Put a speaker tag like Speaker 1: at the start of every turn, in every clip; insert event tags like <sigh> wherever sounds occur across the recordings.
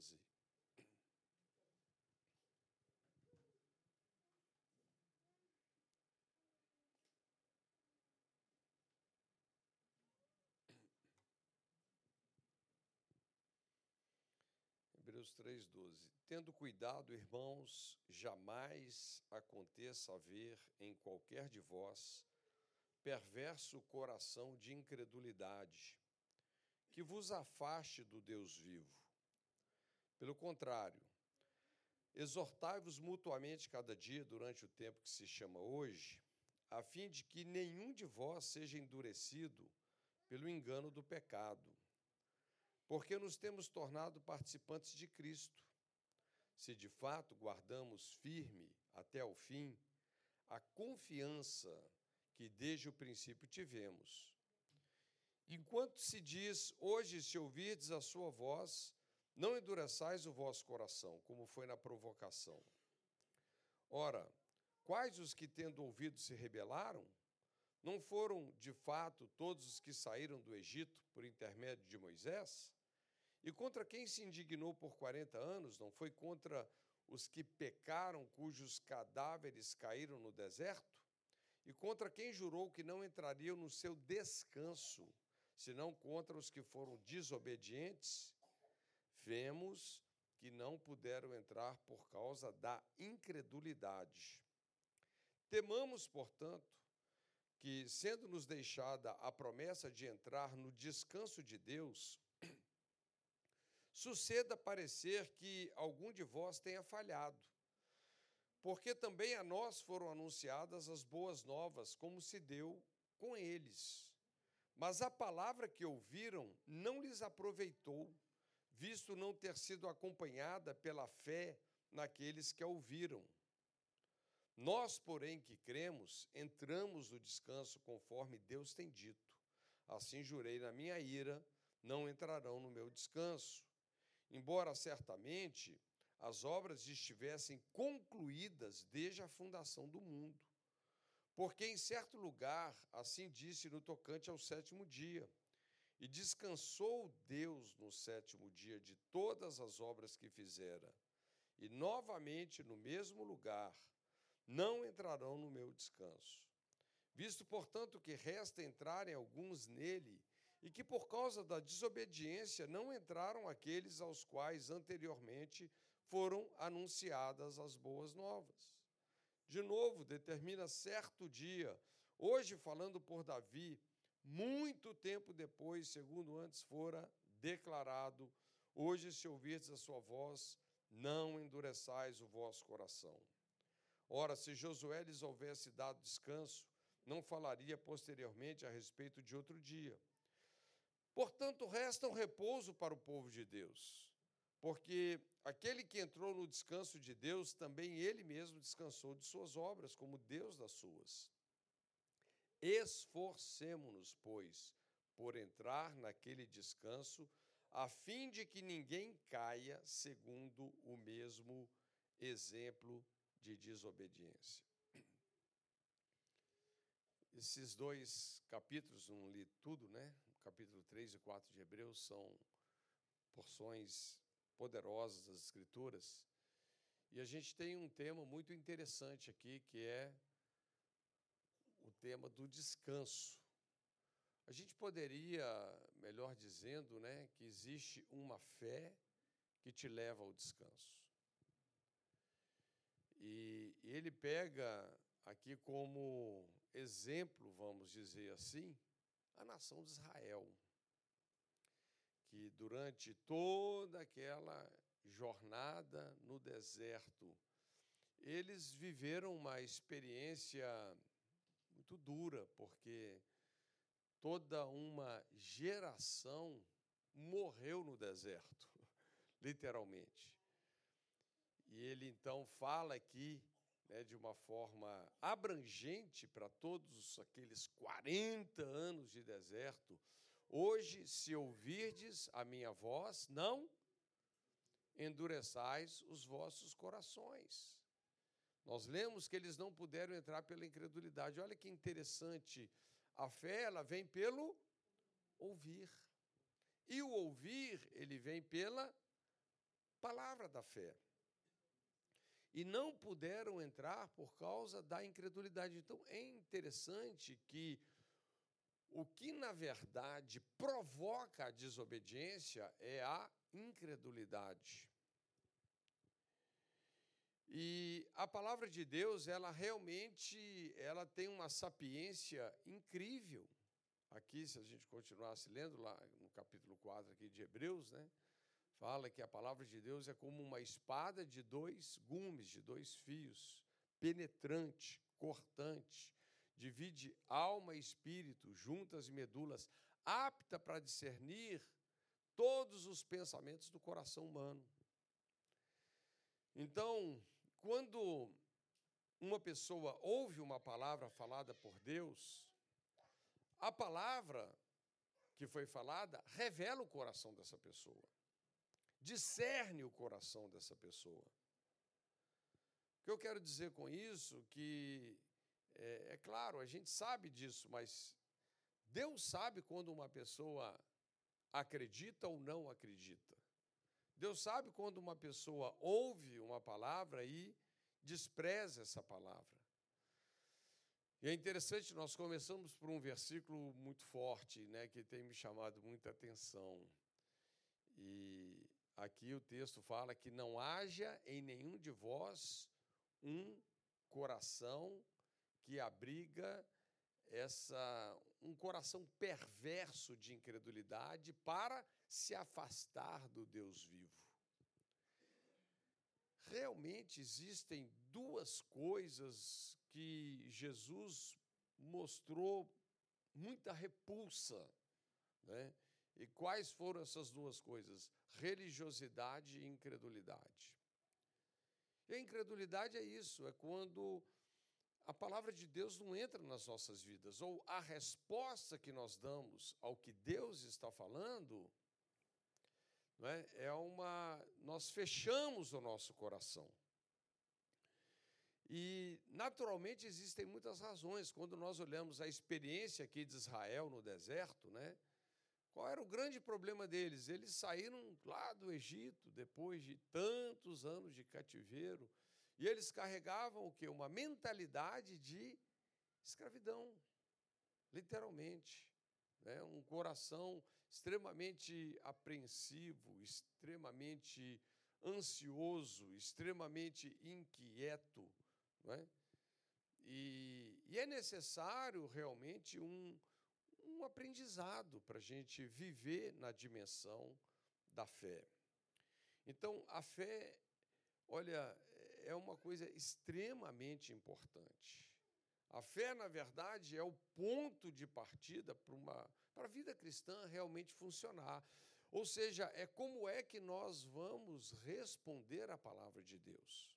Speaker 1: 12. Hebreus 3,12. Tendo cuidado, irmãos, jamais aconteça haver em qualquer de vós perverso coração de incredulidade, que vos afaste do Deus vivo. Pelo contrário, exortai-vos mutuamente cada dia durante o tempo que se chama hoje, a fim de que nenhum de vós seja endurecido pelo engano do pecado porque nos temos tornado participantes de Cristo, se de fato guardamos firme até o fim a confiança que desde o princípio tivemos. Enquanto se diz, hoje, se ouvirdes a sua voz, não endureçais o vosso coração, como foi na provocação. Ora, quais os que, tendo ouvido, se rebelaram? Não foram, de fato, todos os que saíram do Egito por intermédio de Moisés? E contra quem se indignou por 40 anos, não foi contra os que pecaram, cujos cadáveres caíram no deserto? E contra quem jurou que não entrariam no seu descanso, senão contra os que foram desobedientes? Vemos que não puderam entrar por causa da incredulidade. Temamos, portanto, que, sendo-nos deixada a promessa de entrar no descanso de Deus, suceda parecer que algum de vós tenha falhado. Porque também a nós foram anunciadas as boas novas, como se deu com eles. Mas a palavra que ouviram não lhes aproveitou, visto não ter sido acompanhada pela fé naqueles que a ouviram. Nós, porém, que cremos, entramos no descanso conforme Deus tem dito. Assim jurei na minha ira, não entrarão no meu descanso embora certamente as obras estivessem concluídas desde a fundação do mundo. Porque em certo lugar, assim disse no tocante ao sétimo dia, e descansou Deus no sétimo dia de todas as obras que fizera, e novamente no mesmo lugar, não entrarão no meu descanso. Visto, portanto, que resta entrarem alguns nele, e que por causa da desobediência não entraram aqueles aos quais anteriormente foram anunciadas as boas novas. De novo, determina certo dia, hoje falando por Davi, muito tempo depois, segundo antes fora declarado, hoje se ouvirdes a sua voz, não endureçais o vosso coração. Ora, se Josué lhes houvesse dado descanso, não falaria posteriormente a respeito de outro dia Portanto, resta um repouso para o povo de Deus, porque aquele que entrou no descanso de Deus, também ele mesmo descansou de suas obras, como Deus das suas. Esforcemo-nos, pois, por entrar naquele descanso, a fim de que ninguém caia segundo o mesmo exemplo de desobediência. Esses dois capítulos, não li tudo, né? capítulo 3 e 4 de Hebreus são porções poderosas das Escrituras. E a gente tem um tema muito interessante aqui, que é o tema do descanso. A gente poderia, melhor dizendo, né, que existe uma fé que te leva ao descanso. E ele pega aqui como exemplo, vamos dizer assim, a nação de Israel, que durante toda aquela jornada no deserto, eles viveram uma experiência muito dura, porque toda uma geração morreu no deserto, <laughs> literalmente. E ele então fala aqui né, de uma forma abrangente para todos aqueles 40 anos de deserto. Hoje, se ouvirdes a minha voz, não endureçais os vossos corações. Nós lemos que eles não puderam entrar pela incredulidade. Olha que interessante. A fé, ela vem pelo ouvir. E o ouvir, ele vem pela palavra da fé. E não puderam entrar por causa da incredulidade. Então é interessante que o que, na verdade, provoca a desobediência é a incredulidade. E a palavra de Deus, ela realmente, ela tem uma sapiência incrível. Aqui, se a gente continuasse lendo lá no capítulo 4 aqui de Hebreus, né? Fala que a palavra de Deus é como uma espada de dois gumes, de dois fios, penetrante, cortante, divide alma e espírito, juntas e medulas, apta para discernir todos os pensamentos do coração humano. Então, quando uma pessoa ouve uma palavra falada por Deus, a palavra que foi falada revela o coração dessa pessoa, discerne o coração dessa pessoa. O que eu quero dizer com isso que é, é claro, a gente sabe disso, mas Deus sabe quando uma pessoa acredita ou não acredita. Deus sabe quando uma pessoa ouve uma palavra e despreza essa palavra. E é interessante, nós começamos por um versículo muito forte, né, que tem me chamado muita atenção. E aqui o texto fala que não haja em nenhum de vós um coração que abriga essa um coração perverso de incredulidade para se afastar do Deus vivo. Realmente existem duas coisas que Jesus mostrou muita repulsa, né? E quais foram essas duas coisas? Religiosidade e incredulidade. E a incredulidade é isso, é quando a palavra de Deus não entra nas nossas vidas, ou a resposta que nós damos ao que Deus está falando, não é, é uma. Nós fechamos o nosso coração. E, naturalmente, existem muitas razões. Quando nós olhamos a experiência aqui de Israel no deserto, né? Qual era o grande problema deles? Eles saíram lá do Egito depois de tantos anos de cativeiro e eles carregavam o que? Uma mentalidade de escravidão, literalmente. Né? Um coração extremamente apreensivo, extremamente ansioso, extremamente inquieto. Né? E, e é necessário realmente um, um aprendizado para a gente viver na dimensão da fé. Então, a fé, olha, é uma coisa extremamente importante. A fé, na verdade, é o ponto de partida para uma para a vida cristã realmente funcionar. Ou seja, é como é que nós vamos responder à palavra de Deus.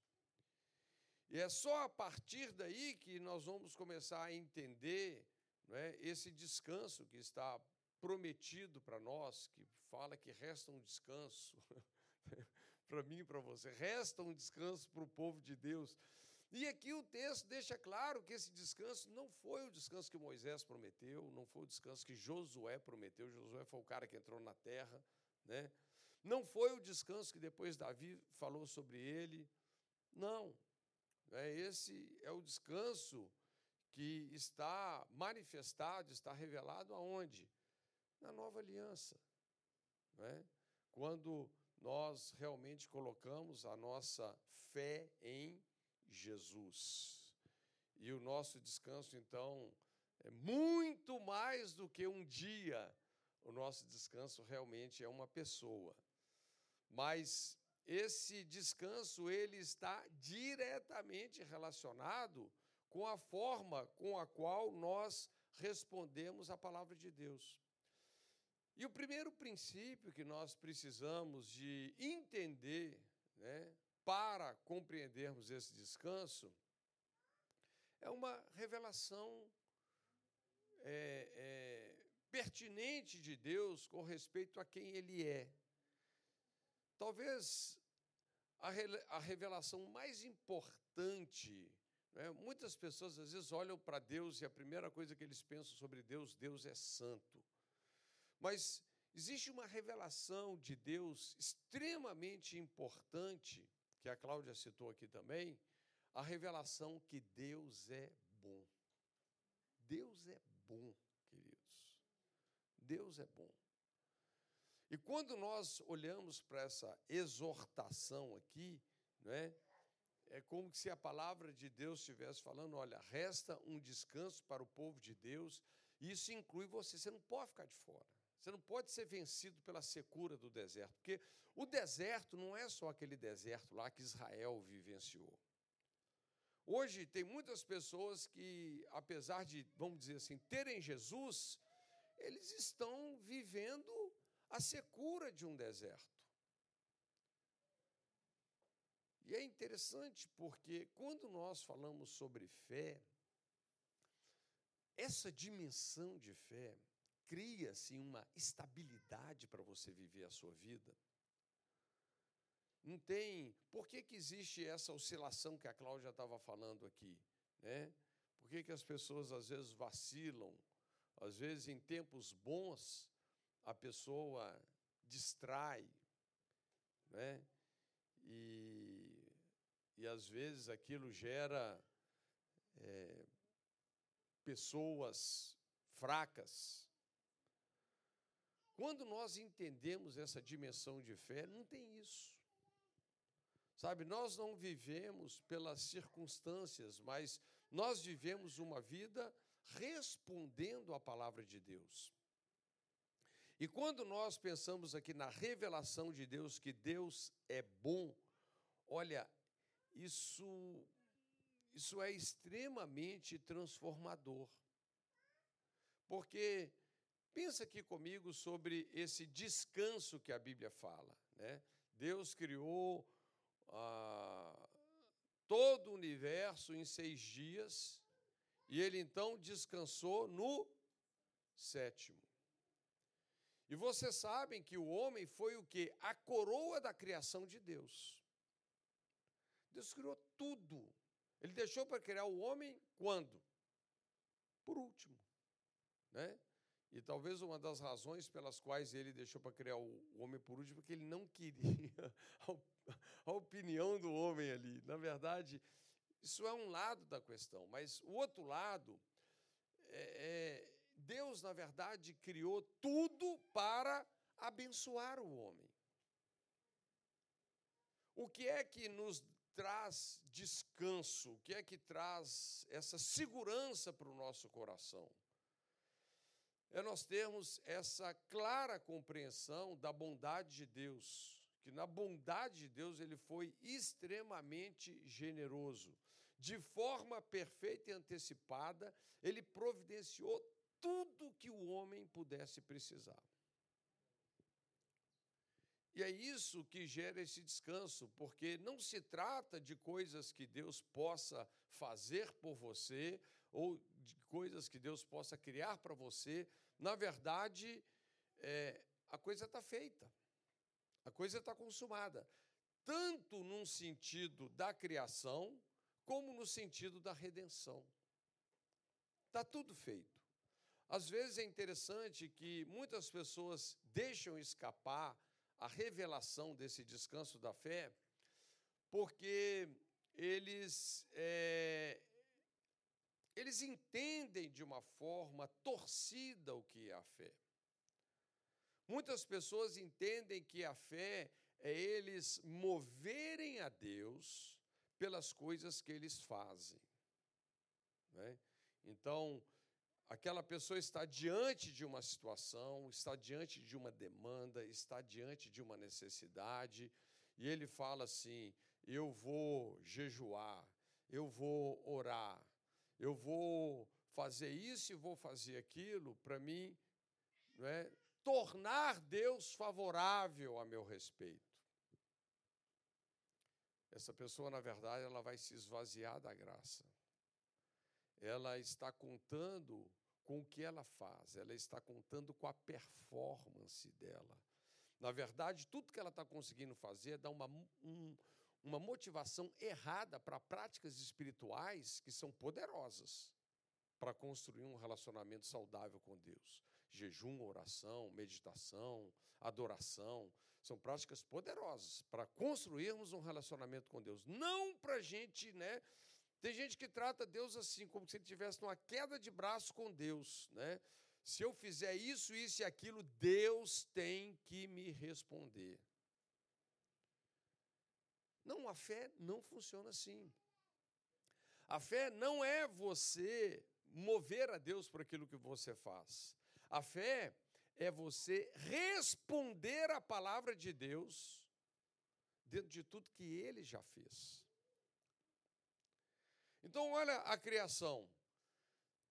Speaker 1: E é só a partir daí que nós vamos começar a entender não é, esse descanso que está prometido para nós, que fala que resta um descanso. <laughs> para mim e para você. Resta um descanso para o povo de Deus. E aqui o texto deixa claro que esse descanso não foi o descanso que Moisés prometeu, não foi o descanso que Josué prometeu. Josué foi o cara que entrou na terra, né? Não foi o descanso que depois Davi falou sobre ele. Não. É, esse é o descanso que está manifestado, está revelado aonde? Na nova aliança. Né? Quando nós realmente colocamos a nossa fé em Jesus. E o nosso descanso, então, é muito mais do que um dia. O nosso descanso realmente é uma pessoa. Mas esse descanso ele está diretamente relacionado com a forma com a qual nós respondemos à palavra de Deus. E o primeiro princípio que nós precisamos de entender, né, para compreendermos esse descanso, é uma revelação é, é, pertinente de Deus com respeito a quem Ele é. Talvez a, revelação mais importante. Né, muitas pessoas às vezes olham para Deus e a primeira coisa que eles pensam sobre Deus, Deus é santo. Mas existe uma revelação de Deus extremamente importante, que a Cláudia citou aqui também, a revelação que Deus é bom. Deus é bom, queridos. Deus é bom. E quando nós olhamos para essa exortação aqui, não é? É como se a palavra de Deus estivesse falando: olha, resta um descanso para o povo de Deus, e isso inclui você, você não pode ficar de fora. Você não pode ser vencido pela secura do deserto, porque o deserto não é só aquele deserto lá que Israel vivenciou. Hoje tem muitas pessoas que, apesar de, vamos dizer assim, terem Jesus, eles estão vivendo a secura de um deserto. E é interessante porque quando nós falamos sobre fé, essa dimensão de fé cria-se uma estabilidade para você viver a sua vida. Não tem. Por que, que existe essa oscilação que a Cláudia estava falando aqui? Né? Por que, que as pessoas às vezes vacilam? Às vezes, em tempos bons, a pessoa distrai, né? E, e às vezes aquilo gera é, pessoas fracas. Quando nós entendemos essa dimensão de fé, não tem isso. Sabe, nós não vivemos pelas circunstâncias, mas nós vivemos uma vida respondendo à palavra de Deus. E quando nós pensamos aqui na revelação de Deus, que Deus é bom, olha, isso, isso é extremamente transformador. Porque pensa aqui comigo sobre esse descanso que a Bíblia fala. Né? Deus criou ah, todo o universo em seis dias e ele então descansou no sétimo. E vocês sabem que o homem foi o que? A coroa da criação de Deus. Deus criou tudo. Ele deixou para criar o homem quando? Por último. Né? E talvez uma das razões pelas quais ele deixou para criar o homem por último, porque ele não queria <laughs> a opinião do homem ali. Na verdade, isso é um lado da questão, mas o outro lado é, é Deus, na verdade, criou tudo para abençoar o homem. O que é que nos traz descanso? O que é que traz essa segurança para o nosso coração? É nós termos essa clara compreensão da bondade de Deus, que na bondade de Deus ele foi extremamente generoso. De forma perfeita e antecipada, ele providenciou tudo que o homem pudesse precisar. E é isso que gera esse descanso, porque não se trata de coisas que Deus possa fazer por você ou de coisas que Deus possa criar para você. Na verdade, é, a coisa está feita, a coisa está consumada, tanto num sentido da criação, como no sentido da redenção. Está tudo feito. Às vezes é interessante que muitas pessoas deixam escapar a revelação desse descanso da fé, porque eles, é, eles entendem de uma forma torcida o que é a fé. Muitas pessoas entendem que a fé é eles moverem a Deus pelas coisas que eles fazem. Né? Então, Aquela pessoa está diante de uma situação, está diante de uma demanda, está diante de uma necessidade, e ele fala assim: eu vou jejuar, eu vou orar, eu vou fazer isso e vou fazer aquilo para mim não é, tornar Deus favorável a meu respeito. Essa pessoa, na verdade, ela vai se esvaziar da graça ela está contando com o que ela faz, ela está contando com a performance dela. Na verdade, tudo que ela está conseguindo fazer é dar uma, um, uma motivação errada para práticas espirituais que são poderosas para construir um relacionamento saudável com Deus. jejum, oração, meditação, adoração. São práticas poderosas para construirmos um relacionamento com Deus. Não para a gente, né? Tem gente que trata Deus assim, como se ele tivesse uma queda de braço com Deus, né? Se eu fizer isso, isso e aquilo, Deus tem que me responder. Não, a fé não funciona assim. A fé não é você mover a Deus por aquilo que você faz. A fé é você responder à palavra de Deus dentro de tudo que ele já fez. Então, olha a criação.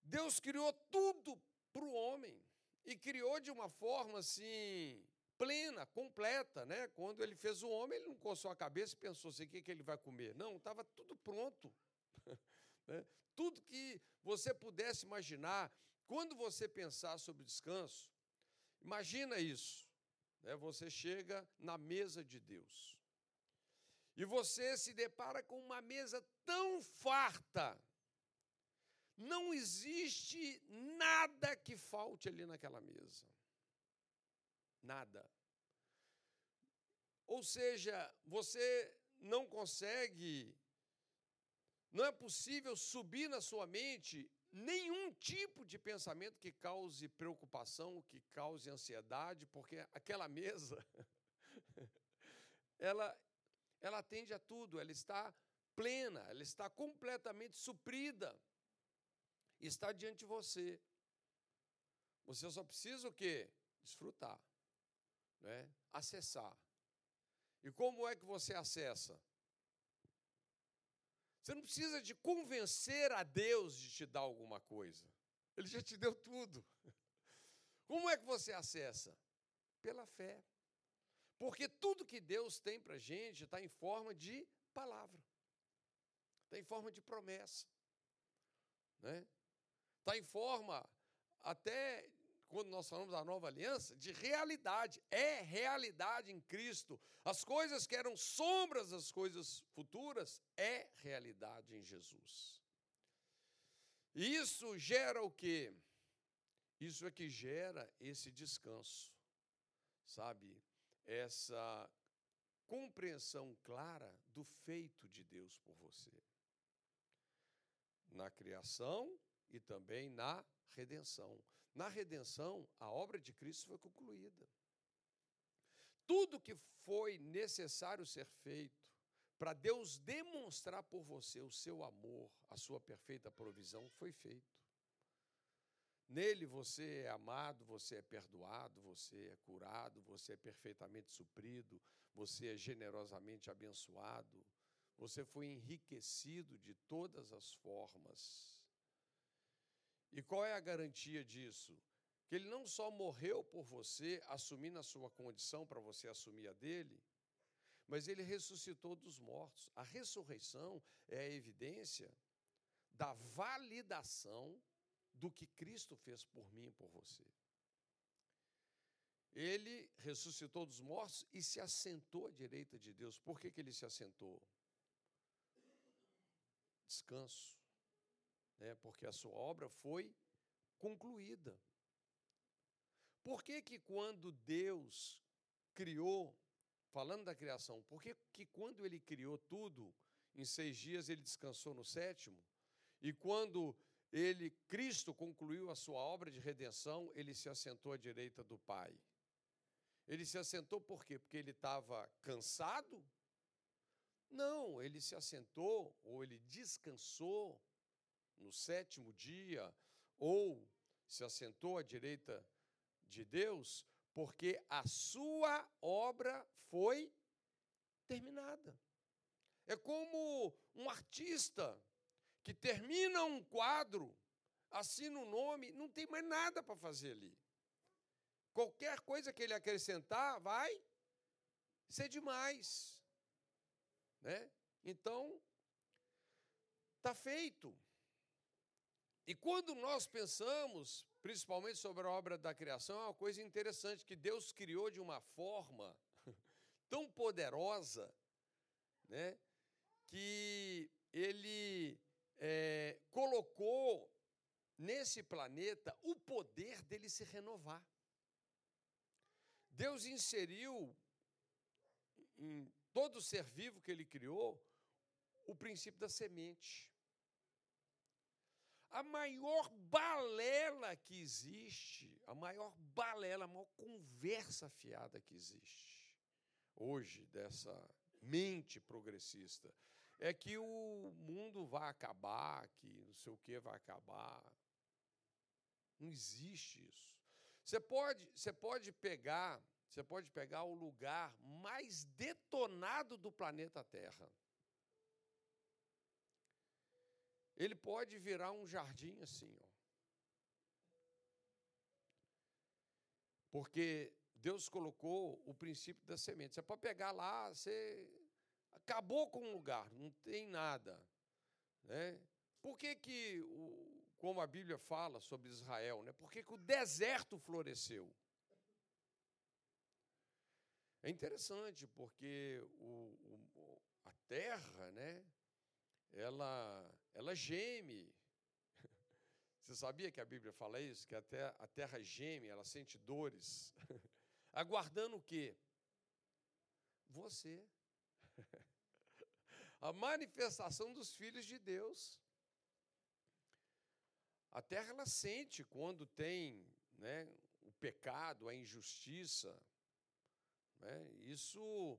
Speaker 1: Deus criou tudo para o homem e criou de uma forma assim plena, completa, né? Quando ele fez o homem, ele não coçou a cabeça e pensou assim, o que, que ele vai comer? Não, estava tudo pronto. <laughs> né? Tudo que você pudesse imaginar, quando você pensar sobre descanso, imagina isso. Né? Você chega na mesa de Deus. E você se depara com uma mesa tão farta. Não existe nada que falte ali naquela mesa. Nada. Ou seja, você não consegue, não é possível subir na sua mente nenhum tipo de pensamento que cause preocupação, que cause ansiedade, porque aquela mesa, <laughs> ela, ela atende a tudo, ela está plena, ela está completamente suprida, está diante de você. Você só precisa o quê? Desfrutar, né? acessar. E como é que você acessa? Você não precisa de convencer a Deus de te dar alguma coisa. Ele já te deu tudo. <laughs> Como é que você acessa? Pela fé. Porque tudo que Deus tem para a gente está em forma de palavra, está em forma de promessa, né? está em forma até quando nós falamos da nova aliança, de realidade. É realidade em Cristo. As coisas que eram sombras das coisas futuras, é realidade em Jesus. E isso gera o quê? Isso é que gera esse descanso, sabe? Essa compreensão clara do feito de Deus por você. Na criação e também na redenção. Na redenção, a obra de Cristo foi concluída. Tudo que foi necessário ser feito para Deus demonstrar por você o seu amor, a sua perfeita provisão, foi feito. Nele você é amado, você é perdoado, você é curado, você é perfeitamente suprido, você é generosamente abençoado, você foi enriquecido de todas as formas. E qual é a garantia disso? Que ele não só morreu por você, assumindo a sua condição para você assumir a dele, mas ele ressuscitou dos mortos. A ressurreição é a evidência da validação do que Cristo fez por mim e por você. Ele ressuscitou dos mortos e se assentou à direita de Deus. Por que, que ele se assentou? Descanso né, porque a sua obra foi concluída. Por que, que quando Deus criou, falando da criação, por que, que quando ele criou tudo, em seis dias ele descansou no sétimo? E quando ele, Cristo, concluiu a sua obra de redenção, ele se assentou à direita do Pai. Ele se assentou por quê? Porque ele estava cansado? Não, ele se assentou ou ele descansou no sétimo dia, ou se assentou à direita de Deus, porque a sua obra foi terminada. É como um artista que termina um quadro, assina o um nome, não tem mais nada para fazer ali. Qualquer coisa que ele acrescentar vai ser demais. Né? Então, está feito. E quando nós pensamos, principalmente sobre a obra da criação, é uma coisa interessante que Deus criou de uma forma <laughs> tão poderosa, né, que Ele é, colocou nesse planeta o poder dele se renovar. Deus inseriu em todo ser vivo que ele criou o princípio da semente. A maior balela que existe, a maior balela, a maior conversa fiada que existe hoje dessa mente progressista é que o mundo vai acabar, que não sei o que vai acabar. Não existe isso. Você pode, você pode pegar, você pode pegar o lugar mais detonado do planeta Terra. Ele pode virar um jardim assim, ó. Porque Deus colocou o princípio da semente. Você pode pegar lá, você acabou com um lugar, não tem nada. Né? Por que, que o, como a Bíblia fala sobre Israel, né? por que, que o deserto floresceu? É interessante, porque o, o, a terra, né, ela, ela geme. <laughs> Você sabia que a Bíblia fala isso? Que até a terra geme, ela sente dores. <laughs> Aguardando o quê? Você. <laughs> A manifestação dos filhos de Deus. A terra ela sente quando tem né, o pecado, a injustiça. Né? Isso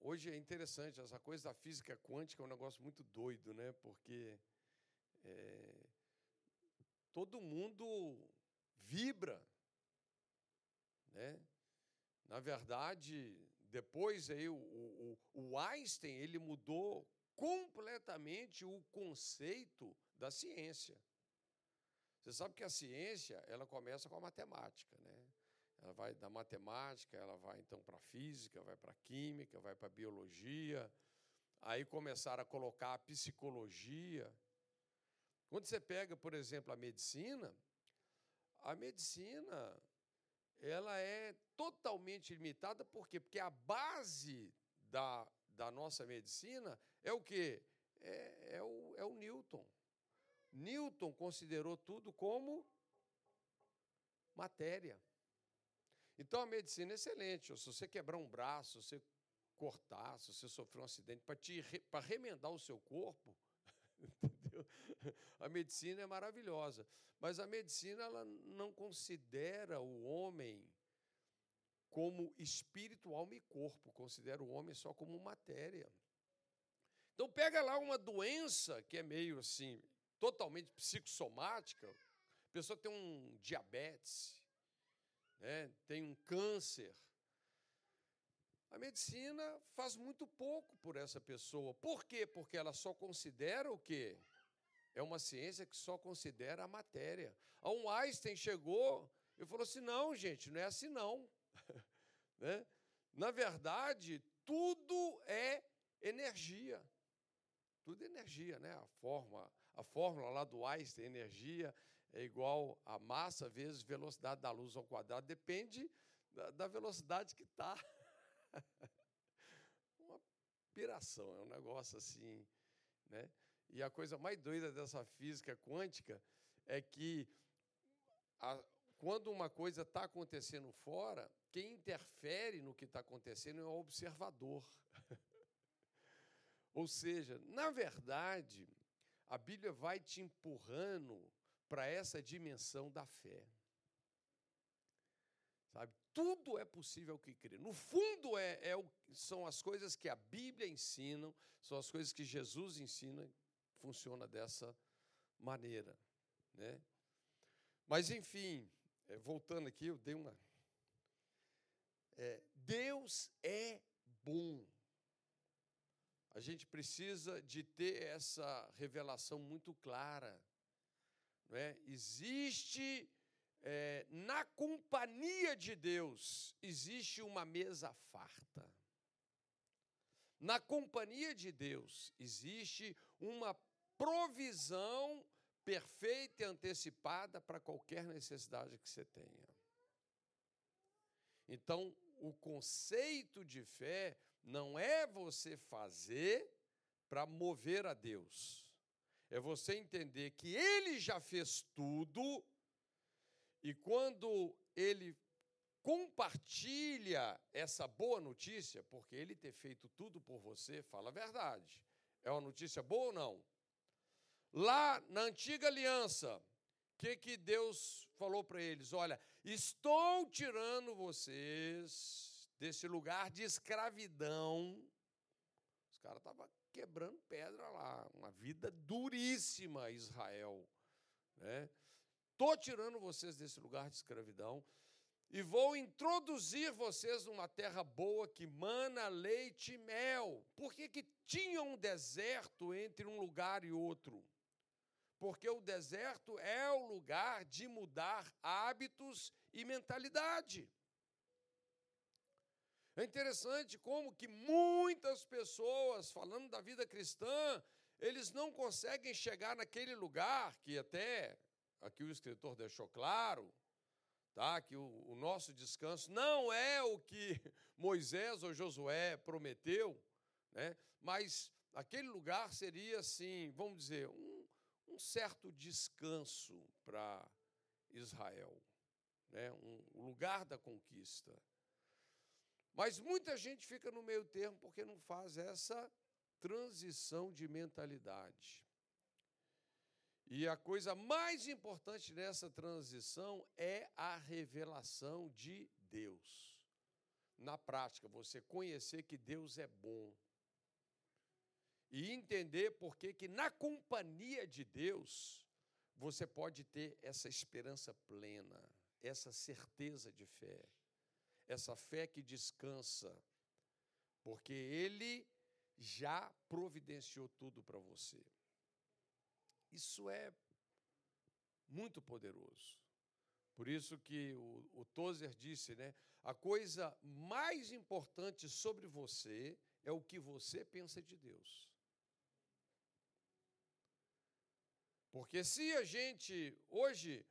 Speaker 1: hoje é interessante, essa coisa da física quântica é um negócio muito doido, né? porque é, todo mundo vibra. Né? Na verdade, depois aí o, o, o Einstein ele mudou completamente o conceito da ciência. Você sabe que a ciência ela começa com a matemática? Ela vai da matemática, ela vai então para a física, vai para a química, vai para a biologia. Aí começaram a colocar a psicologia. Quando você pega, por exemplo, a medicina, a medicina ela é totalmente limitada, por quê? Porque a base da, da nossa medicina é o quê? É, é, o, é o Newton. Newton considerou tudo como matéria. Então a medicina é excelente. Se você quebrar um braço, se você cortar, se você sofrer um acidente, para remendar o seu corpo, <laughs> entendeu? A medicina é maravilhosa. Mas a medicina ela não considera o homem como espírito, alma e corpo, considera o homem só como matéria. Então pega lá uma doença que é meio assim, totalmente psicossomática, a pessoa tem um diabetes, né, tem um câncer. A medicina faz muito pouco por essa pessoa. Por quê? Porque ela só considera o quê? É uma ciência que só considera a matéria. A um Einstein chegou e falou assim: não, gente, não é assim não. <laughs> né? Na verdade, tudo é energia. Tudo é energia, né? A forma, a fórmula lá do Einstein, energia é igual a massa vezes velocidade da luz ao quadrado, depende da, da velocidade que está. <laughs> Uma piração, é um negócio assim, né? E a coisa mais doida dessa física quântica é que a, quando uma coisa está acontecendo fora, quem interfere no que está acontecendo é o observador. <laughs> Ou seja, na verdade, a Bíblia vai te empurrando para essa dimensão da fé. Sabe? Tudo é possível que crê. No fundo, é, é, são as coisas que a Bíblia ensina, são as coisas que Jesus ensina, funciona dessa maneira. Né? Mas, enfim, é, voltando aqui, eu dei uma. É, Deus é bom. A gente precisa de ter essa revelação muito clara. Não é? Existe, é, na companhia de Deus, existe uma mesa farta. Na companhia de Deus, existe uma provisão perfeita e antecipada para qualquer necessidade que você tenha. Então, o conceito de fé não é você fazer para mover a Deus, é você entender que ele já fez tudo e quando ele compartilha essa boa notícia, porque ele ter feito tudo por você, fala a verdade. É uma notícia boa ou não? Lá na antiga aliança, o que, que Deus falou para eles? Olha, estou tirando vocês desse lugar de escravidão. Os caras estavam quebrando pedra lá, uma vida duríssima, Israel. Estou né? tirando vocês desse lugar de escravidão e vou introduzir vocês numa terra boa que mana leite e mel. Por que, que tinha um deserto entre um lugar e outro? Porque o deserto é o lugar de mudar hábitos e mentalidade. É interessante como que muitas pessoas, falando da vida cristã, eles não conseguem chegar naquele lugar que até aqui o escritor deixou claro, tá? que o, o nosso descanso não é o que <laughs> Moisés ou Josué prometeu, né? mas aquele lugar seria assim, vamos dizer, um, um certo descanso para Israel, né? um, lugar da conquista. Mas muita gente fica no meio termo porque não faz essa transição de mentalidade. E a coisa mais importante nessa transição é a revelação de Deus. Na prática, você conhecer que Deus é bom. E entender por que na companhia de Deus você pode ter essa esperança plena, essa certeza de fé, essa fé que descansa, porque ele já providenciou tudo para você. Isso é muito poderoso. Por isso que o, o Tozer disse, né? A coisa mais importante sobre você é o que você pensa de Deus. Porque se a gente, hoje,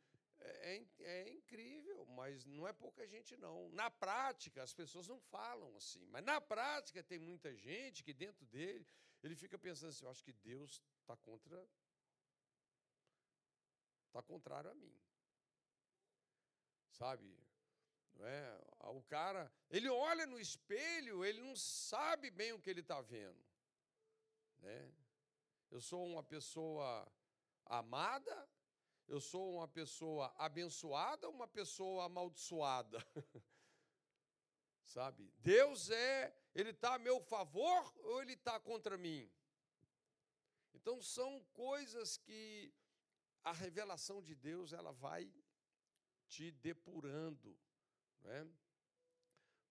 Speaker 1: é, é, é, incrível, mas não é pouca gente, não. Na prática, as pessoas não falam assim, mas na prática tem muita gente que dentro dele, ele fica pensando assim: eu acho que Deus está contra está contrário a mim. Sabe? Não é? O cara, ele olha no espelho, ele não sabe bem o que ele está vendo. Né? Eu sou uma pessoa amada, eu sou uma pessoa abençoada ou uma pessoa amaldiçoada? <laughs> Sabe? Deus é, ele está a meu favor ou ele está contra mim? Então são coisas que a revelação de Deus ela vai te depurando, né?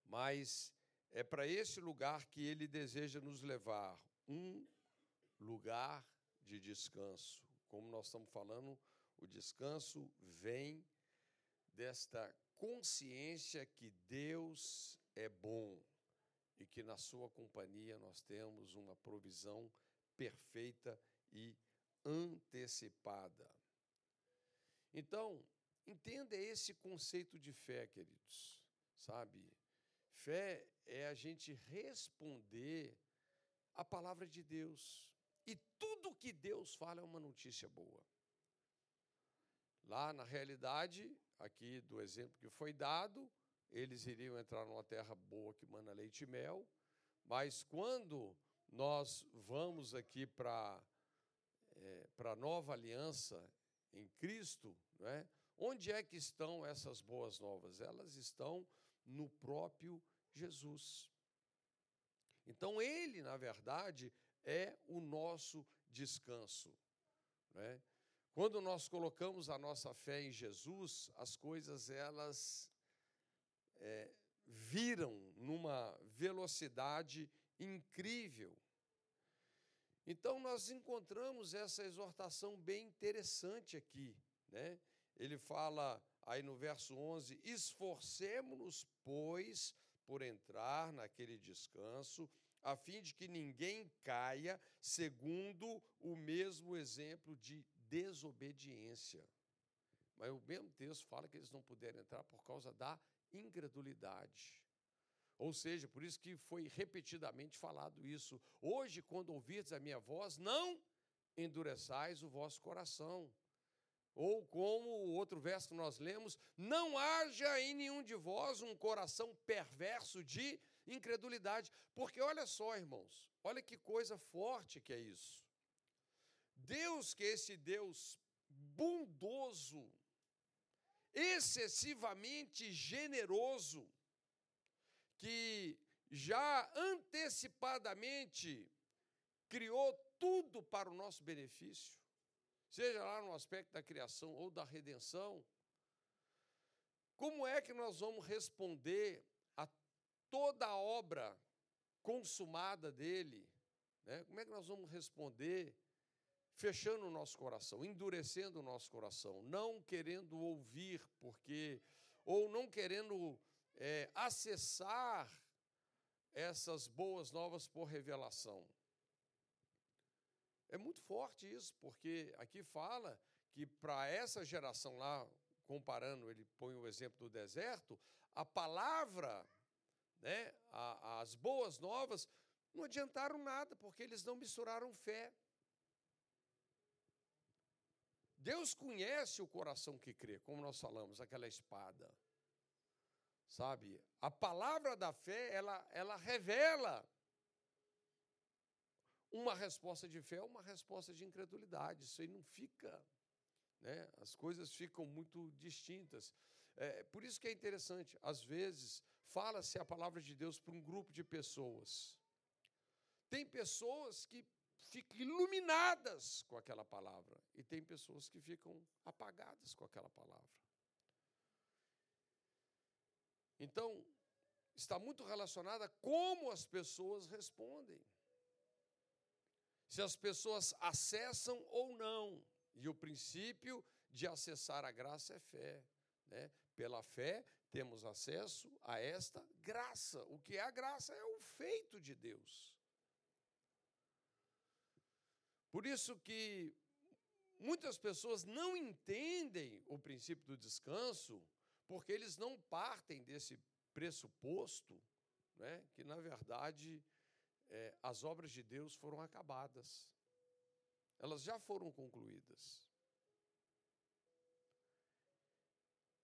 Speaker 1: mas é para esse lugar que ele deseja nos levar um lugar de descanso. Como nós estamos falando, o descanso vem desta consciência que Deus é bom e que na sua companhia nós temos uma provisão perfeita e antecipada. Então, entenda esse conceito de fé, queridos, sabe? Fé é a gente responder a palavra de Deus. E tudo que Deus fala é uma notícia boa. Lá na realidade, aqui do exemplo que foi dado, eles iriam entrar numa terra boa que mana leite e mel, mas quando nós vamos aqui para é, a nova aliança em Cristo, é? onde é que estão essas boas novas? Elas estão no próprio Jesus. Então, Ele, na verdade, é o nosso descanso. É? Quando nós colocamos a nossa fé em Jesus, as coisas elas é, viram numa velocidade incrível. Então, nós encontramos essa exortação bem interessante aqui. Né? Ele fala aí no verso 11: Esforcemos-nos, pois, por entrar naquele descanso, a fim de que ninguém caia segundo o mesmo exemplo de desobediência. Mas o mesmo texto fala que eles não puderam entrar por causa da incredulidade. Ou seja, por isso que foi repetidamente falado isso. Hoje, quando ouvirdes a minha voz, não endureçais o vosso coração. Ou como o outro verso que nós lemos, não haja em nenhum de vós um coração perverso de incredulidade. Porque olha só, irmãos, olha que coisa forte que é isso. Deus, que é esse Deus bondoso, excessivamente generoso, que já antecipadamente criou tudo para o nosso benefício, seja lá no aspecto da criação ou da redenção, como é que nós vamos responder a toda a obra consumada dele? Né? Como é que nós vamos responder fechando o nosso coração, endurecendo o nosso coração, não querendo ouvir, porque ou não querendo é, acessar essas boas novas por revelação. É muito forte isso, porque aqui fala que para essa geração lá, comparando, ele põe o exemplo do deserto, a palavra, né, as boas novas, não adiantaram nada, porque eles não misturaram fé. Deus conhece o coração que crê, como nós falamos, aquela espada. Sabe? A palavra da fé, ela, ela revela uma resposta de fé, uma resposta de incredulidade. Isso aí não fica, né? As coisas ficam muito distintas. É, por isso que é interessante, às vezes, fala-se a palavra de Deus para um grupo de pessoas. Tem pessoas que ficam iluminadas com aquela palavra, e tem pessoas que ficam apagadas com aquela palavra. Então, está muito relacionada a como as pessoas respondem. Se as pessoas acessam ou não. E o princípio de acessar a graça é fé. Né? Pela fé, temos acesso a esta graça. O que é a graça é o feito de Deus. Por isso que muitas pessoas não entendem o princípio do descanso, porque eles não partem desse pressuposto, né, que na verdade é, as obras de Deus foram acabadas. Elas já foram concluídas.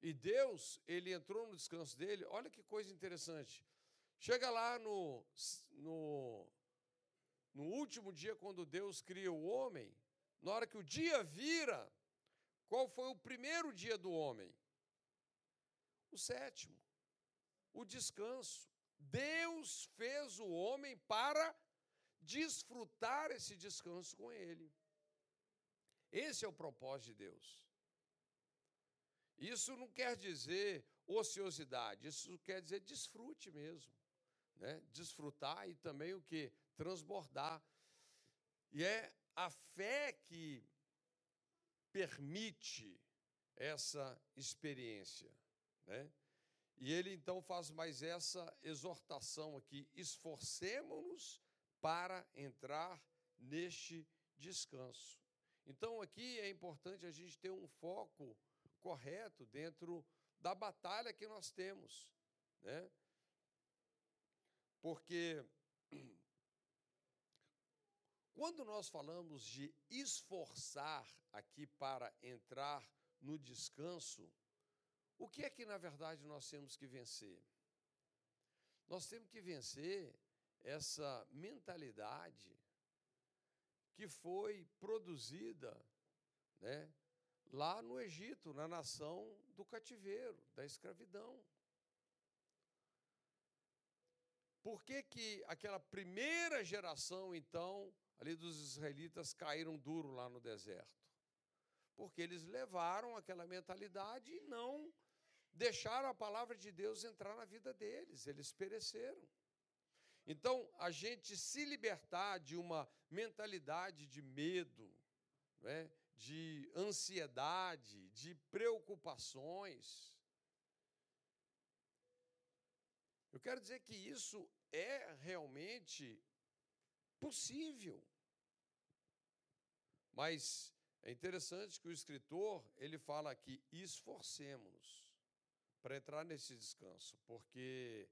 Speaker 1: E Deus, ele entrou no descanso dele, olha que coisa interessante. Chega lá no, no no último dia, quando Deus cria o homem, na hora que o dia vira, qual foi o primeiro dia do homem? O sétimo, o descanso. Deus fez o homem para desfrutar esse descanso com ele. Esse é o propósito de Deus. Isso não quer dizer ociosidade, isso quer dizer desfrute mesmo. Né? Desfrutar e também o que? Transbordar. E é a fé que permite essa experiência. Né? E ele então faz mais essa exortação aqui: esforcemos-nos para entrar neste descanso. Então, aqui é importante a gente ter um foco correto dentro da batalha que nós temos, né? Porque quando nós falamos de esforçar aqui para entrar no descanso, o que é que na verdade nós temos que vencer? Nós temos que vencer essa mentalidade que foi produzida né, lá no Egito, na nação do cativeiro, da escravidão. Por que, que aquela primeira geração, então, ali dos israelitas caíram duro lá no deserto. Porque eles levaram aquela mentalidade e não deixaram a palavra de Deus entrar na vida deles, eles pereceram. Então, a gente se libertar de uma mentalidade de medo, né, de ansiedade, de preocupações. Eu quero dizer que isso é realmente possível. Mas é interessante que o escritor, ele fala aqui, esforcemos para entrar nesse descanso, porque,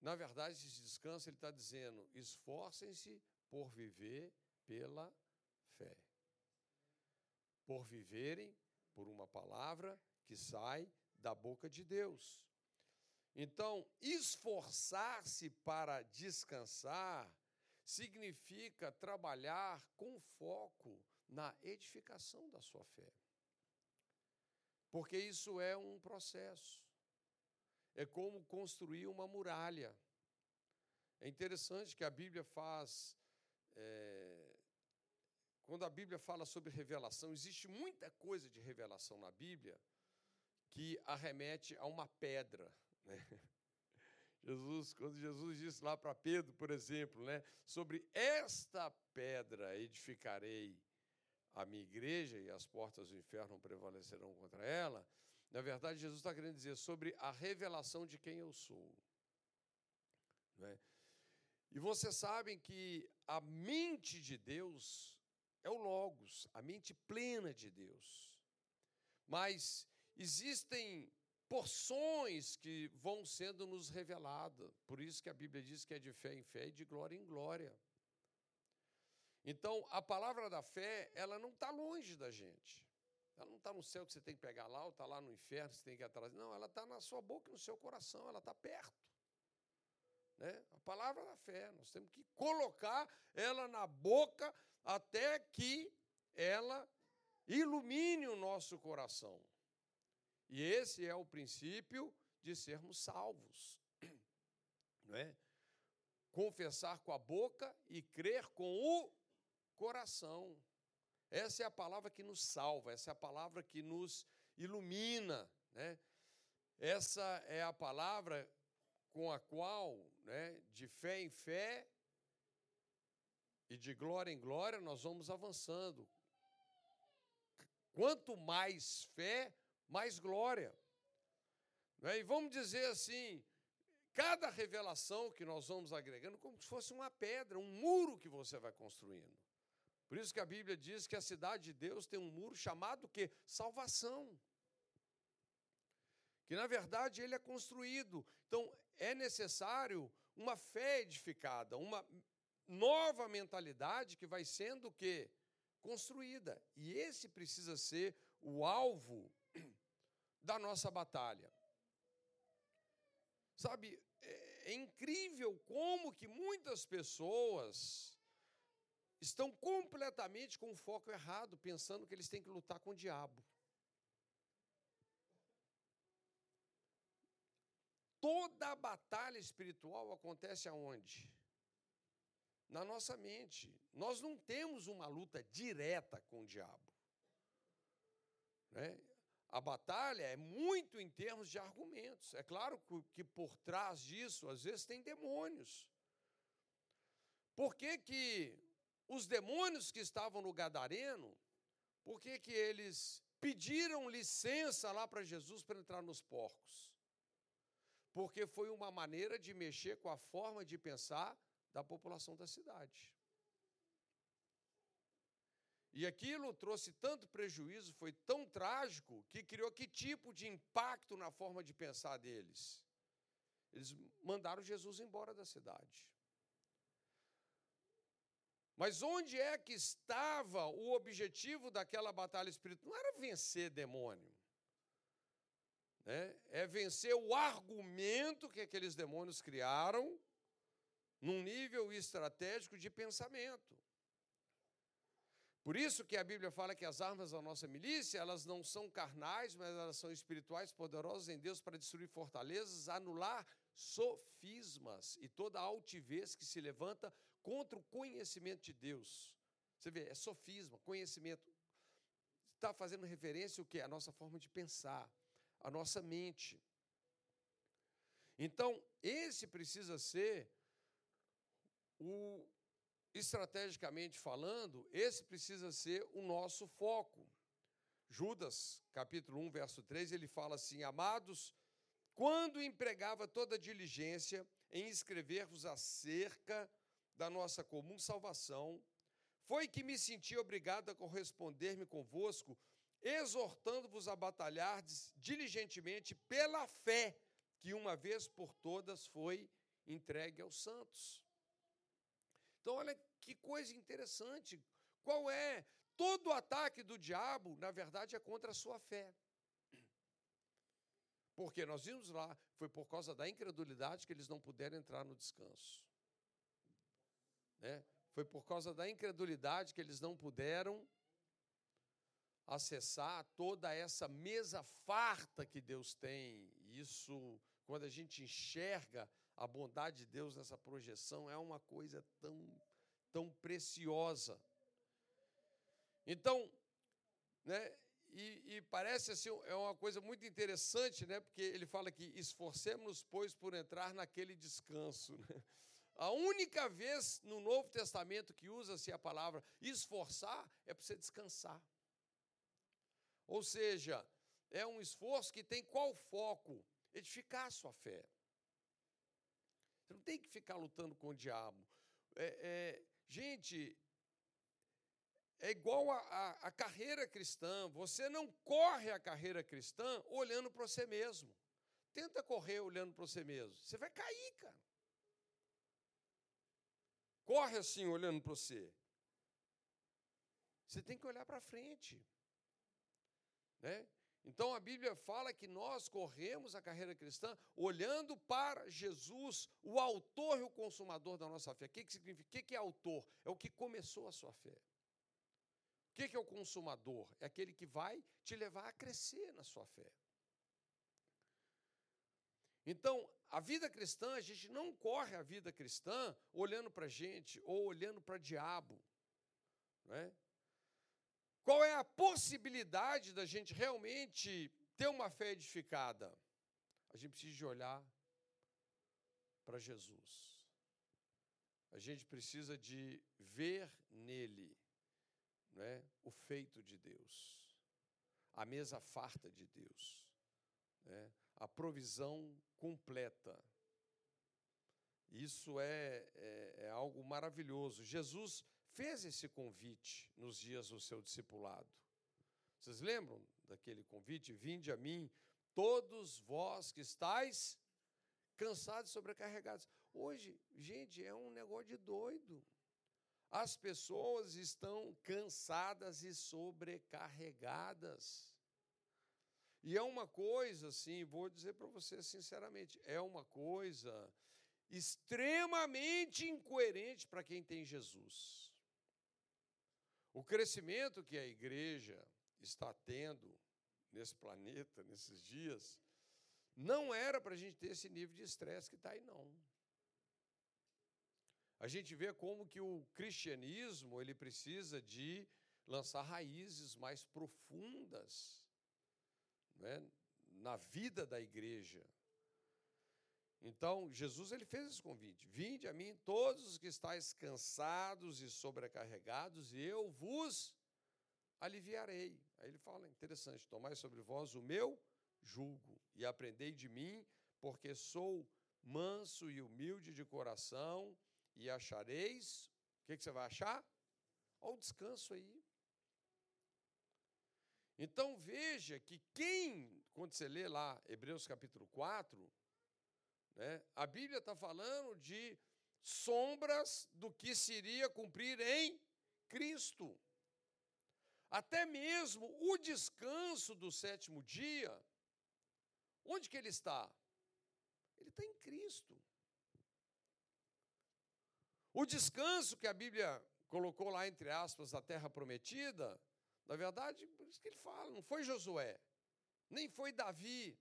Speaker 1: na verdade, esse descanso, ele está dizendo, esforcem-se por viver pela fé. Por viverem por uma palavra que sai da boca de Deus. Então, esforçar-se para descansar significa trabalhar com foco na edificação da sua fé. Porque isso é um processo. É como construir uma muralha. É interessante que a Bíblia faz. É, quando a Bíblia fala sobre revelação, existe muita coisa de revelação na Bíblia que arremete a uma pedra. Né? Jesus, quando Jesus disse lá para Pedro, por exemplo, né, sobre esta pedra edificarei a minha igreja e as portas do inferno prevalecerão contra ela, na verdade, Jesus está querendo dizer sobre a revelação de quem eu sou. Né? E vocês sabem que a mente de Deus é o Logos, a mente plena de Deus. Mas existem porções que vão sendo nos reveladas. Por isso que a Bíblia diz que é de fé em fé e de glória em glória. Então, a palavra da fé, ela não está longe da gente. Ela não está no céu que você tem que pegar lá, ou está lá no inferno que você tem que ir atrás. Não, ela está na sua boca e no seu coração, ela está perto. Né? A palavra da fé, nós temos que colocar ela na boca até que ela ilumine o nosso coração. E esse é o princípio de sermos salvos. <clears throat> Não é? Confessar com a boca e crer com o coração. Essa é a palavra que nos salva, essa é a palavra que nos ilumina. Né? Essa é a palavra com a qual, né, de fé em fé e de glória em glória, nós vamos avançando. Quanto mais fé, mais glória. Né? E vamos dizer assim: cada revelação que nós vamos agregando, como se fosse uma pedra, um muro que você vai construindo. Por isso que a Bíblia diz que a cidade de Deus tem um muro chamado que salvação. Que na verdade ele é construído. Então é necessário uma fé edificada, uma nova mentalidade que vai sendo que construída. E esse precisa ser o alvo da nossa batalha. Sabe, é, é incrível como que muitas pessoas estão completamente com o foco errado, pensando que eles têm que lutar com o diabo. Toda a batalha espiritual acontece aonde? Na nossa mente. Nós não temos uma luta direta com o diabo. Né? A batalha é muito em termos de argumentos. É claro que por trás disso, às vezes, tem demônios. Por que, que os demônios que estavam no Gadareno, por que, que eles pediram licença lá para Jesus para entrar nos porcos? Porque foi uma maneira de mexer com a forma de pensar da população da cidade. E aquilo trouxe tanto prejuízo, foi tão trágico, que criou que tipo de impacto na forma de pensar deles? Eles mandaram Jesus embora da cidade. Mas onde é que estava o objetivo daquela batalha espiritual? Não era vencer demônio. Né? É vencer o argumento que aqueles demônios criaram num nível estratégico de pensamento. Por isso que a Bíblia fala que as armas da nossa milícia, elas não são carnais, mas elas são espirituais, poderosas em Deus para destruir fortalezas, anular sofismas e toda altivez que se levanta contra o conhecimento de Deus. Você vê, é sofisma, conhecimento. Está fazendo referência o que? A nossa forma de pensar, a nossa mente. Então, esse precisa ser o estrategicamente falando, esse precisa ser o nosso foco. Judas, capítulo 1, verso 3, ele fala assim: Amados, quando empregava toda diligência em escrever-vos acerca da nossa comum salvação, foi que me senti obrigado a corresponder-me convosco, exortando-vos a batalhar diligentemente pela fé que uma vez por todas foi entregue aos santos. Então, olha que coisa interessante. Qual é? Todo ataque do diabo, na verdade, é contra a sua fé. Porque nós vimos lá, foi por causa da incredulidade que eles não puderam entrar no descanso. Né? Foi por causa da incredulidade que eles não puderam acessar toda essa mesa farta que Deus tem. Isso, quando a gente enxerga a bondade de Deus nessa projeção, é uma coisa tão, tão preciosa. Então, né, e, e, parece assim, é uma coisa muito interessante, né, porque ele fala que esforcemos-nos, pois, por entrar naquele descanso. Né? A única vez no Novo Testamento que usa-se a palavra esforçar é para você descansar. Ou seja, é um esforço que tem qual foco? Edificar a sua fé. Você não tem que ficar lutando com o diabo. É, é, gente, é igual a, a, a, carreira cristã. Você não corre a carreira cristã olhando para você mesmo. Tenta correr olhando para você mesmo. Você vai cair, cara. Corre assim, olhando para você. Você tem que olhar para frente. Né? Então a Bíblia fala que nós corremos a carreira cristã olhando para Jesus, o autor e o consumador da nossa fé. O que, que significa? O que é autor? É o que começou a sua fé. O que é o consumador? É aquele que vai te levar a crescer na sua fé. Então, a vida cristã, a gente não corre a vida cristã olhando para a gente ou olhando para diabo. Né? Qual é a possibilidade da gente realmente ter uma fé edificada? A gente precisa de olhar para Jesus. A gente precisa de ver nele né, o feito de Deus, a mesa farta de Deus, né, a provisão completa. Isso é, é, é algo maravilhoso. Jesus fez esse convite nos dias do seu discipulado. Vocês lembram daquele convite? Vinde a mim, todos vós que estáis cansados e sobrecarregados. Hoje, gente, é um negócio de doido. As pessoas estão cansadas e sobrecarregadas. E é uma coisa, assim, vou dizer para você sinceramente, é uma coisa extremamente incoerente para quem tem Jesus. O crescimento que a igreja está tendo nesse planeta, nesses dias, não era para a gente ter esse nível de estresse que está aí, não. A gente vê como que o cristianismo ele precisa de lançar raízes mais profundas né, na vida da igreja. Então, Jesus ele fez esse convite: Vinde a mim todos os que estáis cansados e sobrecarregados, e eu vos aliviarei. Aí ele fala, interessante, tomai sobre vós o meu jugo e aprendei de mim, porque sou manso e humilde de coração, e achareis, o que, que você vai achar? Olha o descanso aí. Então veja que quem, quando você lê lá Hebreus capítulo 4, né? A Bíblia está falando de sombras do que se iria cumprir em Cristo. Até mesmo o descanso do sétimo dia, onde que ele está? Ele está em Cristo. O descanso que a Bíblia colocou lá, entre aspas, da terra prometida, na verdade, por isso que ele fala, não foi Josué, nem foi Davi,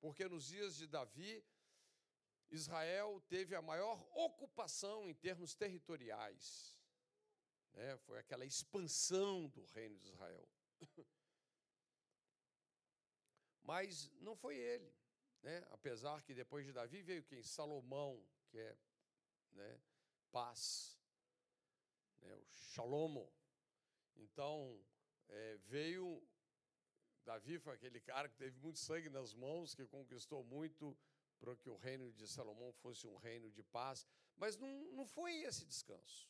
Speaker 1: porque nos dias de Davi, Israel teve a maior ocupação em termos territoriais. Né? Foi aquela expansão do reino de Israel. <coughs> Mas não foi ele. Né? Apesar que depois de Davi veio quem? Salomão, que é né, paz, né, o Shalomo. Então, é, veio Davi foi aquele cara que teve muito sangue nas mãos, que conquistou muito para que o reino de Salomão fosse um reino de paz. Mas não, não foi esse descanso.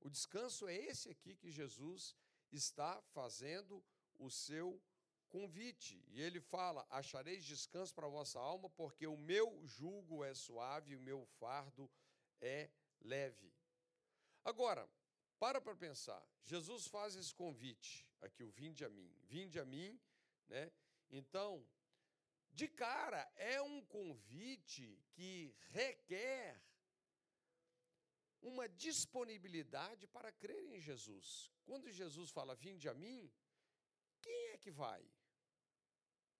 Speaker 1: O descanso é esse aqui que Jesus está fazendo o seu convite. E ele fala: Achareis descanso para a vossa alma, porque o meu jugo é suave e o meu fardo é leve. Agora, para para pensar. Jesus faz esse convite aqui, o vinde a mim. Vinde a mim, né? Então, de cara, é um convite que requer uma disponibilidade para crer em Jesus. Quando Jesus fala, vinde a mim, quem é que vai?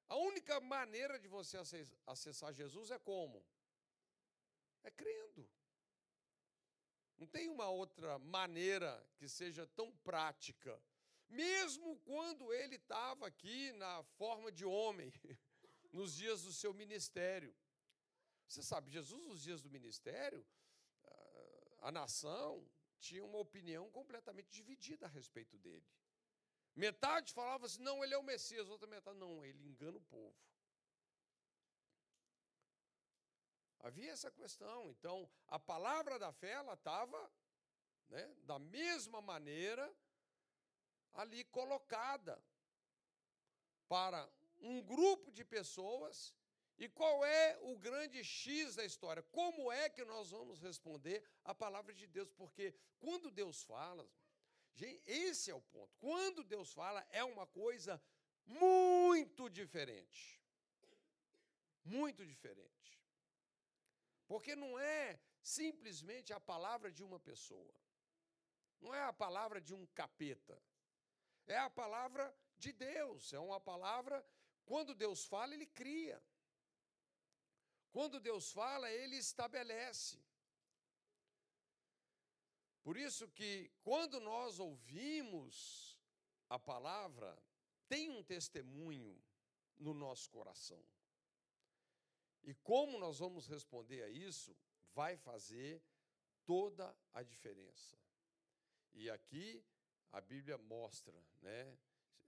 Speaker 1: A única maneira de você acessar Jesus é como? É crendo. Não tem uma outra maneira que seja tão prática. Mesmo quando ele estava aqui na forma de homem, <laughs> nos dias do seu ministério. Você sabe, Jesus, nos dias do ministério, a nação tinha uma opinião completamente dividida a respeito dele. Metade falava assim, não, ele é o Messias, outra metade, não, ele engana o povo. Havia essa questão. Então, a palavra da fé, ela estava né, da mesma maneira ali colocada para um grupo de pessoas e qual é o grande X da história? Como é que nós vamos responder à palavra de Deus? Porque quando Deus fala, gente, esse é o ponto. Quando Deus fala, é uma coisa muito diferente. Muito diferente. Porque não é simplesmente a palavra de uma pessoa. Não é a palavra de um capeta. É a palavra de Deus. É uma palavra, quando Deus fala, ele cria. Quando Deus fala, ele estabelece. Por isso que quando nós ouvimos a palavra, tem um testemunho no nosso coração. E como nós vamos responder a isso, vai fazer toda a diferença. E aqui a Bíblia mostra, né?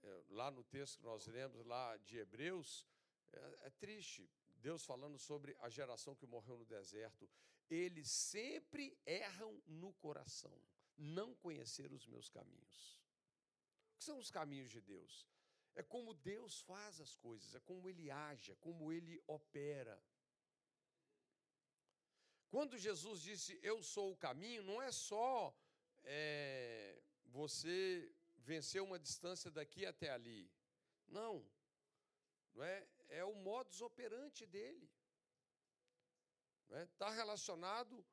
Speaker 1: É, lá no texto que nós lemos lá de Hebreus, é, é triste. Deus falando sobre a geração que morreu no deserto. Eles sempre erram no coração, não conhecer os meus caminhos. O que são os caminhos de Deus? É como Deus faz as coisas, é como Ele age, é como Ele opera. Quando Jesus disse eu sou o caminho, não é só é, você vencer uma distância daqui até ali. Não. Não é? é o modus operandi dele. Está é? Tá relacionado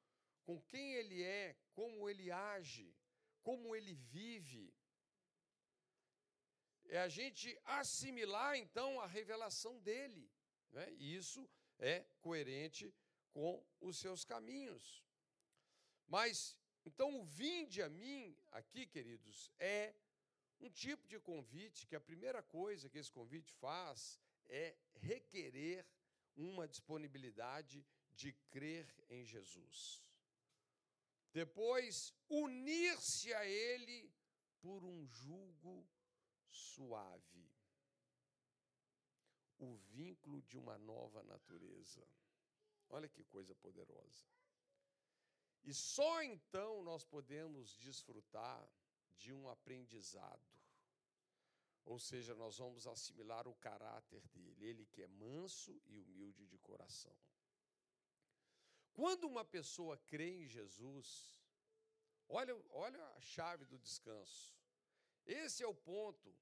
Speaker 1: com quem ele é, como ele age, como ele vive. É a gente assimilar, então, a revelação dele. Né? E isso é coerente com os seus caminhos. Mas, então, o vinde a mim, aqui, queridos, é um tipo de convite que a primeira coisa que esse convite faz é requerer uma disponibilidade de crer em Jesus. Depois, unir-se a Ele por um jugo suave. O vínculo de uma nova natureza. Olha que coisa poderosa. E só então nós podemos desfrutar de um aprendizado ou seja, nós vamos assimilar o caráter dele, ele que é manso e humilde de coração. Quando uma pessoa crê em Jesus, olha, olha a chave do descanso. Esse é o ponto.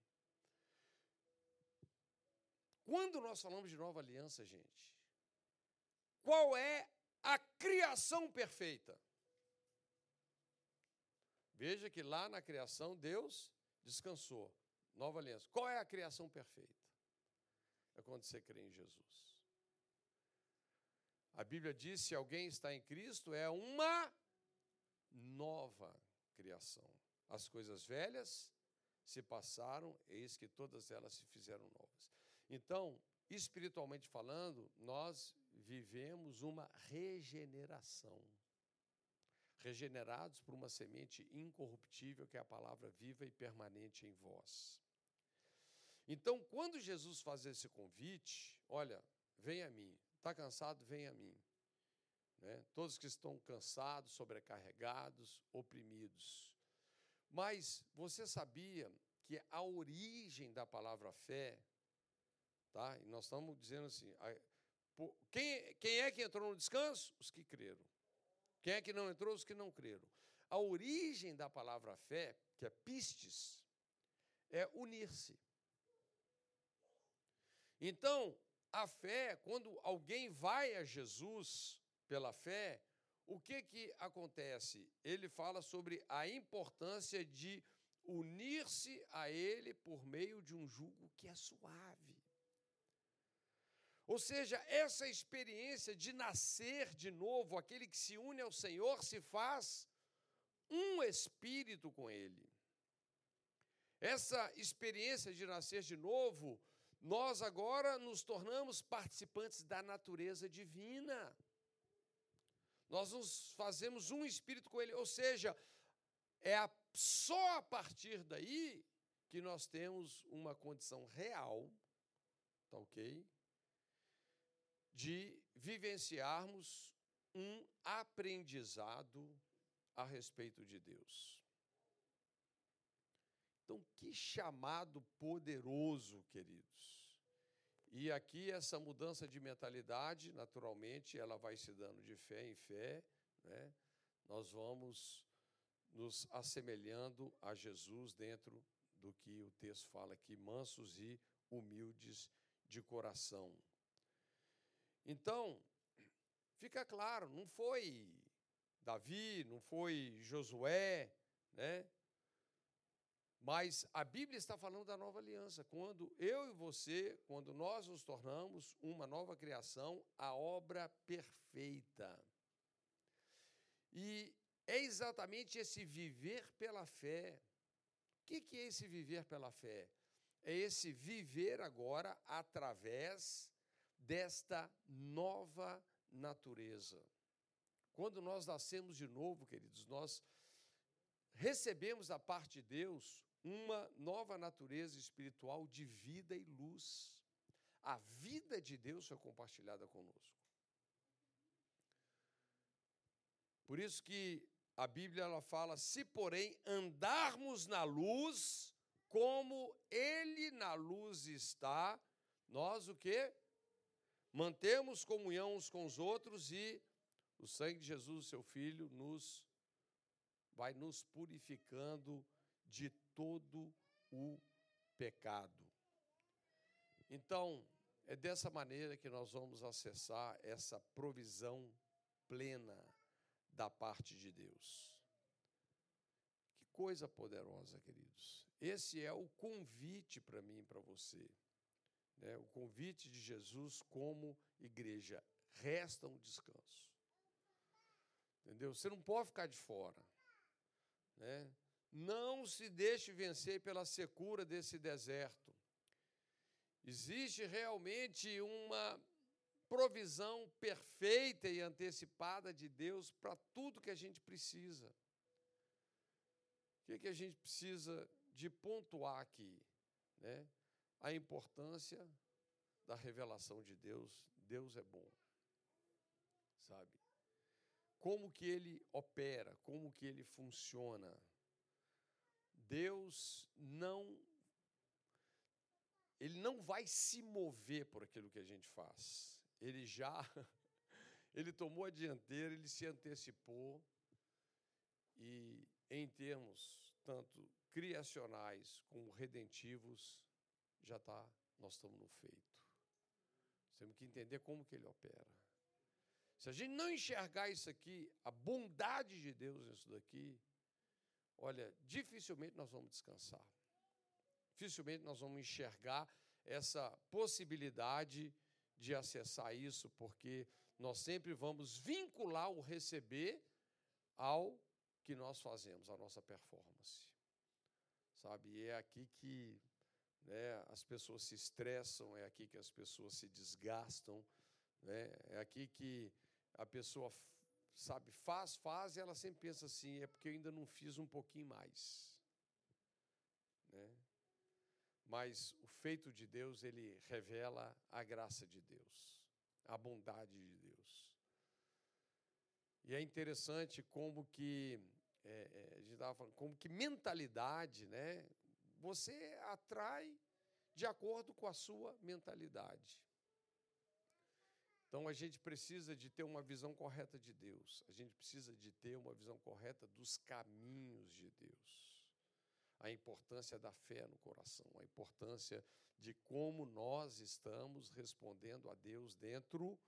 Speaker 1: Quando nós falamos de nova aliança, gente, qual é a criação perfeita? Veja que lá na criação Deus descansou. Nova aliança. Qual é a criação perfeita? É quando você crê em Jesus. A Bíblia diz: se alguém está em Cristo, é uma nova criação. As coisas velhas se passaram, eis que todas elas se fizeram novas. Então, espiritualmente falando, nós vivemos uma regeneração. Regenerados por uma semente incorruptível, que é a palavra viva e permanente em vós. Então, quando Jesus faz esse convite, olha, vem a mim. Está cansado? Vem a mim. Né? Todos que estão cansados, sobrecarregados, oprimidos. Mas você sabia que a origem da palavra fé, tá? E nós estamos dizendo assim, quem, quem é que entrou no descanso? Os que creram. Quem é que não entrou? Os que não creram. A origem da palavra fé, que é pistes, é unir-se. Então, a fé, quando alguém vai a Jesus pela fé, o que que acontece? Ele fala sobre a importância de unir-se a ele por meio de um jugo que é suave. Ou seja, essa experiência de nascer de novo, aquele que se une ao Senhor, se faz um espírito com Ele. Essa experiência de nascer de novo, nós agora nos tornamos participantes da natureza divina. Nós nos fazemos um espírito com Ele, ou seja, é a, só a partir daí que nós temos uma condição real, tá ok? De vivenciarmos um aprendizado a respeito de Deus. Então, que chamado poderoso, queridos. E aqui essa mudança de mentalidade, naturalmente, ela vai se dando de fé em fé, né? Nós vamos nos assemelhando a Jesus dentro do que o texto fala aqui, mansos e humildes de coração. Então, fica claro, não foi Davi, não foi Josué, né? Mas a Bíblia está falando da nova aliança, quando eu e você, quando nós nos tornamos uma nova criação, a obra perfeita. E é exatamente esse viver pela fé. O que é esse viver pela fé? É esse viver agora através desta nova natureza. Quando nós nascemos de novo, queridos, nós recebemos da parte de Deus uma nova natureza espiritual de vida e luz. A vida de Deus foi compartilhada conosco. Por isso que a Bíblia ela fala: se porém andarmos na luz, como ele na luz está, nós o que? Mantemos comunhão uns com os outros e o sangue de Jesus, seu filho, nos vai nos purificando de todo o pecado. Então, é dessa maneira que nós vamos acessar essa provisão plena da parte de Deus. Que coisa poderosa, queridos. Esse é o convite para mim e para você. Né? O convite de Jesus como igreja. Resta um descanso. Entendeu? Você não pode ficar de fora. Né? Não se deixe vencer pela secura desse deserto. Existe realmente uma provisão perfeita e antecipada de Deus para tudo que a gente precisa. O que, que a gente precisa de pontuar aqui? Né? A importância da revelação de Deus. Deus é bom. Sabe? Como que ele opera, como que ele funciona. Deus não ele não vai se mover por aquilo que a gente faz. Ele já <laughs> ele tomou a dianteira, ele se antecipou e em termos tanto criacionais como redentivos já está nós estamos no feito. Temos que entender como que ele opera. Se a gente não enxergar isso aqui, a bondade de Deus nisso daqui, olha, dificilmente nós vamos descansar. Dificilmente nós vamos enxergar essa possibilidade de acessar isso, porque nós sempre vamos vincular o receber ao que nós fazemos, a nossa performance. Sabe? E é aqui que né, as pessoas se estressam, é aqui que as pessoas se desgastam, né, é aqui que a pessoa sabe, faz, faz, e ela sempre pensa assim, é porque eu ainda não fiz um pouquinho mais. Né? Mas o feito de Deus, ele revela a graça de Deus, a bondade de Deus. E é interessante como que, é, é, a gente estava falando, como que mentalidade, né? Você atrai de acordo com a sua mentalidade. Então a gente precisa de ter uma visão correta de Deus, a gente precisa de ter uma visão correta dos caminhos de Deus, a importância da fé no coração, a importância de como nós estamos respondendo a Deus dentro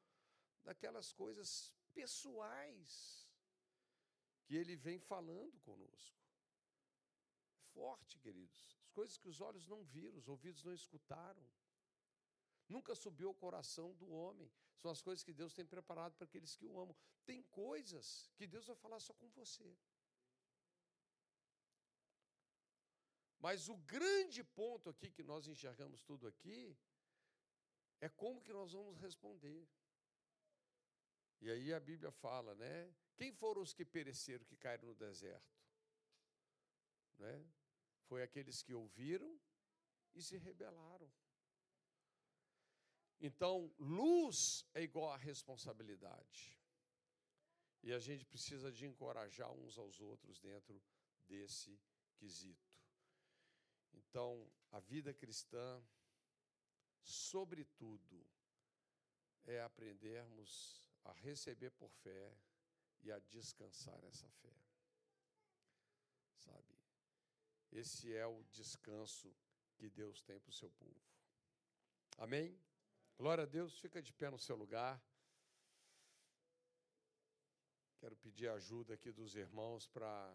Speaker 1: daquelas coisas pessoais que Ele vem falando conosco. Forte, queridos, as coisas que os olhos não viram, os ouvidos não escutaram. Nunca subiu ao coração do homem. São as coisas que Deus tem preparado para aqueles que o amam. Tem coisas que Deus vai falar só com você. Mas o grande ponto aqui que nós enxergamos tudo aqui é como que nós vamos responder. E aí a Bíblia fala, né? Quem foram os que pereceram, que caíram no deserto? Né? Foi aqueles que ouviram e se rebelaram. Então, luz é igual a responsabilidade. E a gente precisa de encorajar uns aos outros dentro desse quesito. Então, a vida cristã, sobretudo, é aprendermos a receber por fé e a descansar essa fé. Sabe? Esse é o descanso que Deus tem para o seu povo. Amém? Glória a Deus, fica de pé no seu lugar. Quero pedir ajuda aqui dos irmãos para